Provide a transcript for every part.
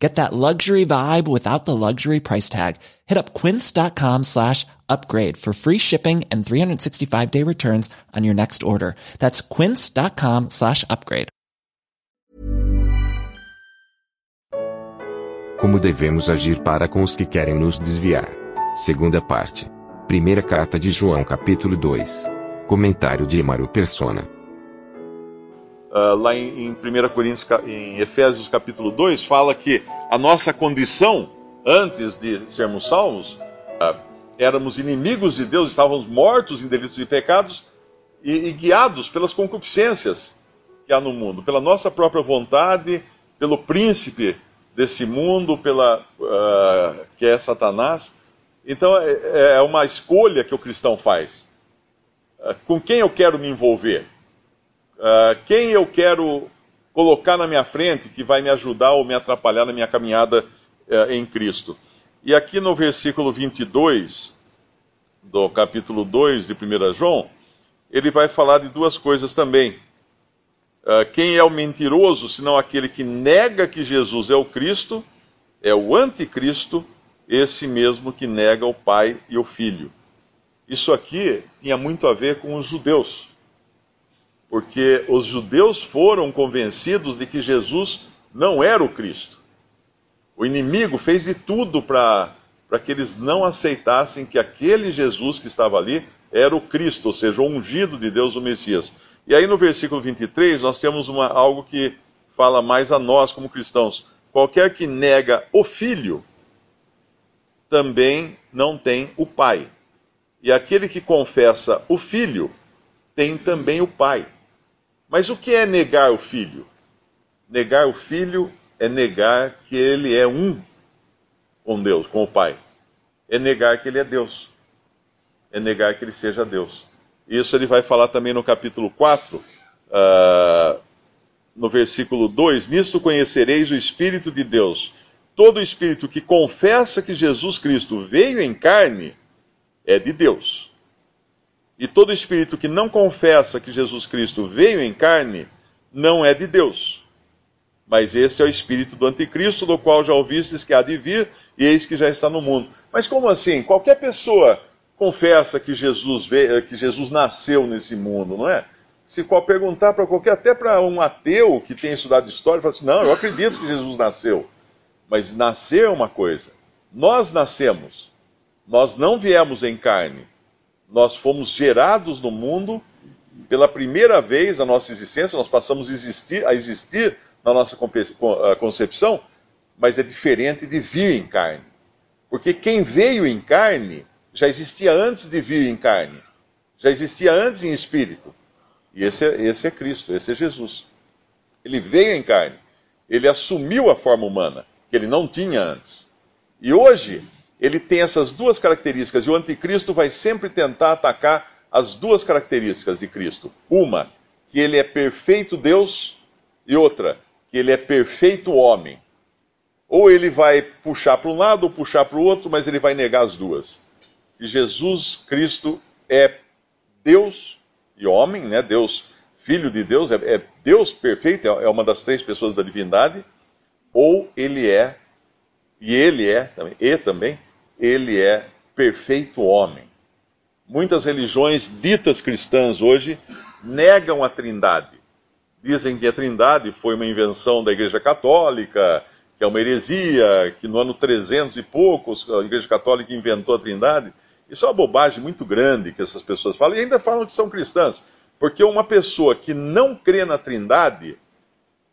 Get that luxury vibe without the luxury price tag. Hit up quince.com slash upgrade for free shipping and 365 day returns on your next order. That's quince.com slash upgrade. Como devemos agir para com os que querem nos desviar? Segunda parte. Primeira carta de João, capítulo 2. Comentário de Emaro Persona. Uh, lá em, em 1 Coríntios, em Efésios capítulo 2, fala que a nossa condição antes de sermos salvos, uh, éramos inimigos de Deus, estávamos mortos em delitos e pecados e, e, guiados pelas concupiscências que há no mundo, pela nossa própria vontade, pelo príncipe desse mundo, pela uh, que é Satanás. Então é, é, uma escolha que o cristão faz. com quem eu quero me envolver? Uh, quem eu quero colocar na minha frente que vai me ajudar ou me atrapalhar na minha caminhada uh, em Cristo. E aqui no versículo 22 do capítulo 2 de 1 João, ele vai falar de duas coisas também. Uh, quem é o mentiroso, senão aquele que nega que Jesus é o Cristo, é o anticristo, esse mesmo que nega o Pai e o Filho. Isso aqui tinha muito a ver com os judeus porque os judeus foram convencidos de que Jesus não era o Cristo. O inimigo fez de tudo para que eles não aceitassem que aquele Jesus que estava ali era o Cristo, ou seja, o ungido de Deus, o Messias. E aí no versículo 23 nós temos uma, algo que fala mais a nós como cristãos. Qualquer que nega o filho também não tem o pai. E aquele que confessa o filho tem também o pai. Mas o que é negar o filho? Negar o filho é negar que ele é um com Deus, com o Pai. É negar que ele é Deus. É negar que ele seja Deus. Isso ele vai falar também no capítulo 4, uh, ah, no versículo 2: Nisto conhecereis o Espírito de Deus. Todo espírito que confessa que Jesus Cristo veio em carne é de Deus. E todo espírito que não confessa que Jesus Cristo veio em carne não é de Deus. Mas este é o espírito do anticristo, do qual já ouvistes que há de vir, e eis que já está no mundo. Mas como assim? Qualquer pessoa confessa que Jesus veio, que Jesus nasceu nesse mundo, não é? Se qual perguntar para qualquer, até para um ateu que tem estudado história, fala assim: não, eu acredito que Jesus nasceu. Mas nascer é uma coisa. Nós nascemos. Nós não viemos em carne nós fomos gerados no mundo pela primeira vez na nossa existência, nós passamos a existir, a existir na nossa concepção, mas é diferente de vir em carne. Porque quem veio em carne já existia antes de vir em carne, já existia antes em espírito. E esse é, esse é Cristo, esse é Jesus. Ele veio em carne, ele assumiu a forma humana, que ele não tinha antes. E hoje, ele tem essas duas características, e o anticristo vai sempre tentar atacar as duas características de Cristo. Uma, que ele é perfeito Deus, e outra, que ele é perfeito homem. Ou ele vai puxar para um lado ou puxar para o outro, mas ele vai negar as duas. E Jesus Cristo é Deus e homem, né? Deus, filho de Deus, é, é Deus perfeito, é, é uma das três pessoas da divindade, ou ele é, e ele é e também, ele é perfeito homem. Muitas religiões ditas cristãs hoje negam a Trindade. Dizem que a Trindade foi uma invenção da Igreja Católica, que é uma heresia, que no ano 300 e poucos a Igreja Católica inventou a Trindade. Isso é uma bobagem muito grande que essas pessoas falam, e ainda falam que são cristãs. Porque uma pessoa que não crê na Trindade,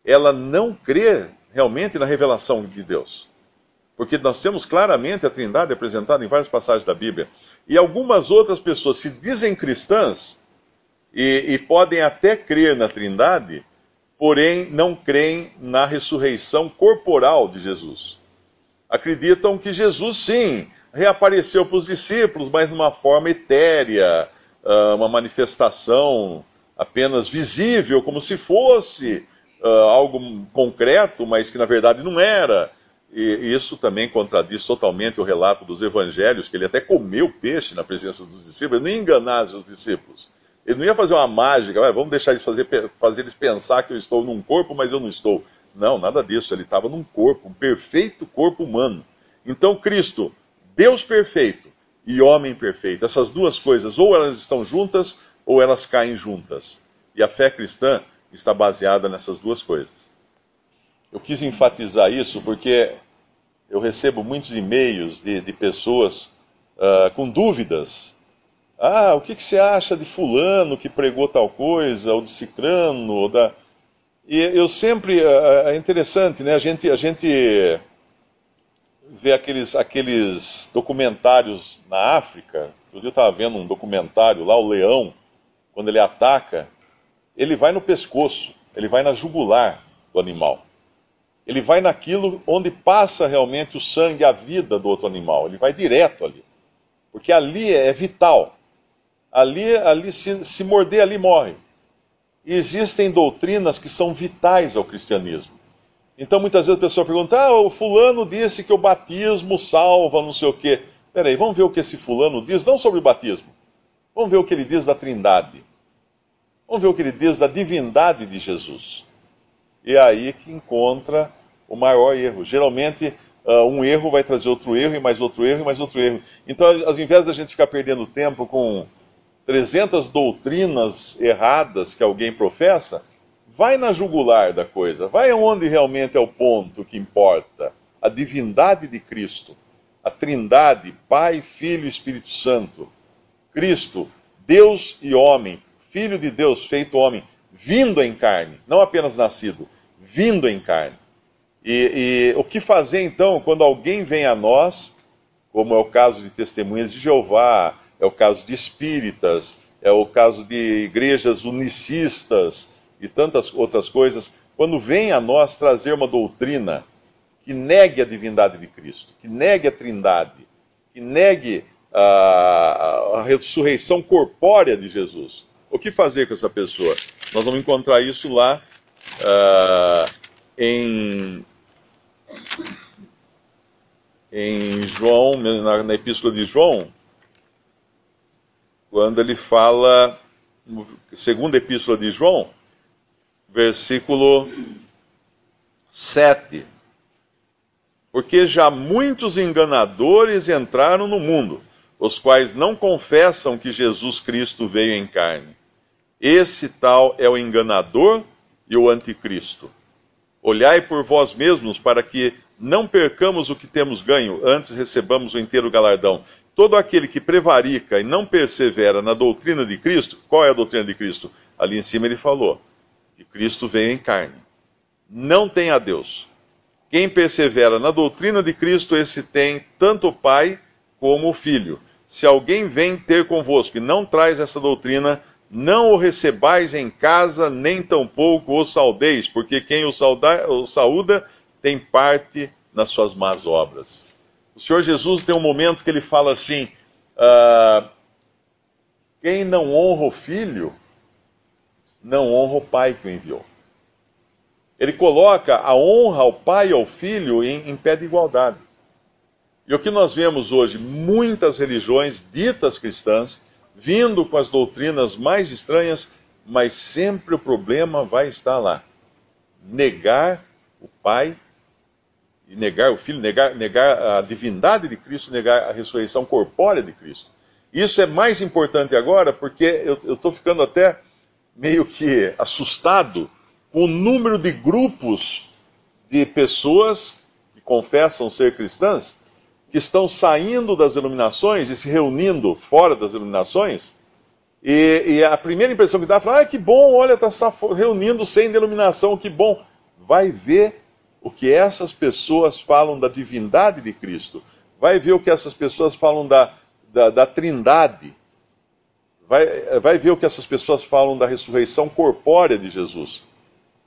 ela não crê realmente na revelação de Deus. Porque nós temos claramente a Trindade apresentada em várias passagens da Bíblia. E algumas outras pessoas se dizem cristãs e, e podem até crer na Trindade, porém não creem na ressurreição corporal de Jesus. Acreditam que Jesus, sim, reapareceu para os discípulos, mas numa forma etérea, ah, uma manifestação apenas visível, como se fosse uh, algo concreto, mas que na verdade não era. E isso também contradiz totalmente o relato dos evangelhos, que ele até comeu peixe na presença dos discípulos, ele não enganar os discípulos. Ele não ia fazer uma mágica, ah, vamos deixar eles fazer, fazer eles pensar que eu estou num corpo, mas eu não estou. Não, nada disso. Ele estava num corpo, um perfeito corpo humano. Então, Cristo, Deus perfeito e homem perfeito, essas duas coisas, ou elas estão juntas, ou elas caem juntas. E a fé cristã está baseada nessas duas coisas. Eu quis enfatizar isso porque eu recebo muitos e-mails de, de pessoas uh, com dúvidas. Ah, o que, que, você acha de fulano que pregou tal coisa, ou de cicrano, ou da... E eu sempre, uh, é interessante, né, a gente, a gente vê aqueles, aqueles documentários na África, eu estava vendo um documentário lá, o leão, quando ele ataca, ele vai no pescoço, ele vai na jugular do animal. Ele vai naquilo onde passa realmente o sangue, a vida do outro animal. Ele vai direto ali. Porque ali é vital. Ali, ali se, se morder, ali morre. E existem doutrinas que são vitais ao cristianismo. Então muitas vezes a pessoa pergunta: ah, o fulano disse que o batismo salva, não sei o quê. Peraí, vamos ver o que esse fulano diz, não sobre o batismo. Vamos ver o que ele diz da trindade. Vamos ver o que ele diz da divindade de Jesus. E é aí que encontra o maior erro. Geralmente, uh, um erro vai trazer outro erro, e mais outro erro, e mais outro erro. Então, ao invés da gente ficar perdendo tempo com 300 doutrinas erradas que alguém professa, vai na jugular da coisa, vai aonde realmente é o ponto que importa. A divindade de Cristo, a trindade, Pai, Filho e Espírito Santo. Cristo, Deus e homem, Filho de Deus feito homem, vindo em carne, não apenas nascido, vindo em carne. E, e, o que fazer então quando alguém vem a nós, como é o caso de testemunhas de Jeová, é o caso de espíritas, é o caso de igrejas unicistas e tantas outras coisas, quando vem a nós trazer uma doutrina que negue a divindade de Cristo, que negue a trindade, que negue a, a ressurreição corpórea de Jesus, o que fazer com essa pessoa? Nós vamos encontrar isso lá uh, em, em João, na, na Epístola de João, quando ele fala, segunda Epístola de João, versículo 7. Porque já muitos enganadores entraram no mundo, os quais não confessam que Jesus Cristo veio em carne. Esse tal é o enganador e o anticristo. Olhai por vós mesmos para que não percamos o que temos ganho, antes recebamos o inteiro galardão. Todo aquele que prevarica e não persevera na doutrina de Cristo, qual é a doutrina de Cristo? Ali em cima ele falou que Cristo veio em carne. Não tem a Deus. Quem persevera na doutrina de Cristo, esse tem tanto o Pai como o Filho. Se alguém vem ter convosco e não traz essa doutrina, não o recebais em casa, nem tampouco o saudeis, porque quem o, sauda, o saúda tem parte nas suas más obras. O Senhor Jesus tem um momento que ele fala assim: ah, quem não honra o filho, não honra o pai que o enviou. Ele coloca a honra ao pai e ao filho em, em pé de igualdade. E o que nós vemos hoje, muitas religiões ditas cristãs, vindo com as doutrinas mais estranhas, mas sempre o problema vai estar lá. Negar o Pai e negar o Filho, negar, negar a divindade de Cristo, negar a ressurreição corpórea de Cristo. Isso é mais importante agora porque eu estou ficando até meio que assustado com o número de grupos de pessoas que confessam ser cristãs que estão saindo das iluminações e se reunindo fora das iluminações. E, e a primeira impressão que dá é falar: ah, que bom, olha, está reunindo sem denominação, que bom. Vai ver o que essas pessoas falam da divindade de Cristo. Vai ver o que essas pessoas falam da, da, da trindade. Vai, vai ver o que essas pessoas falam da ressurreição corpórea de Jesus.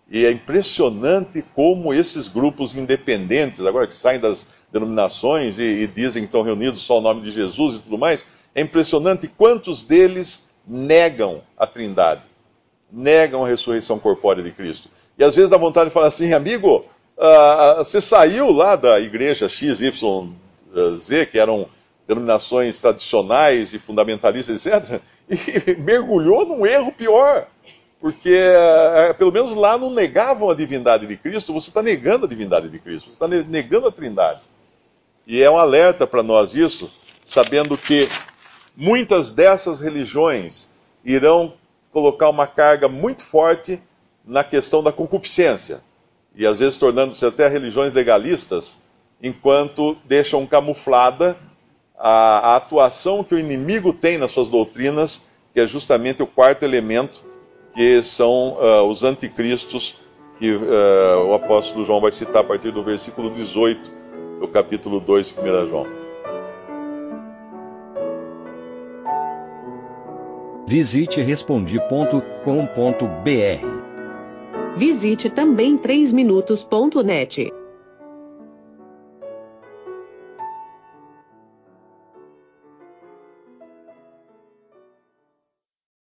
E é impressionante como esses grupos independentes, agora que saem das denominações e, e dizem que estão reunidos só o nome de Jesus e tudo mais, é impressionante quantos deles negam a Trindade. negam a ressurreição corpórea de Cristo. E às vezes dá vontade de falar assim, amigo, uh, você saiu lá da igreja XYZ, que eram denominações tradicionais e fundamentalistas, etc., e mergulhou num erro pior. Porque, uh, pelo menos lá não negavam a divindade de Cristo, você está negando a divindade de Cristo, você está negando a trindade. E é um alerta para nós isso, sabendo que muitas dessas religiões irão colocar uma carga muito forte na questão da concupiscência, e às vezes tornando-se até religiões legalistas, enquanto deixam camuflada a, a, atuação que o inimigo tem nas suas doutrinas, que é justamente o quarto elemento, que são uh, os anticristos, que uh, o apóstolo João vai citar a partir do versículo 18 do capítulo 2 de 1 João. Visite respondi.com.br. Visite também 3minutos.net.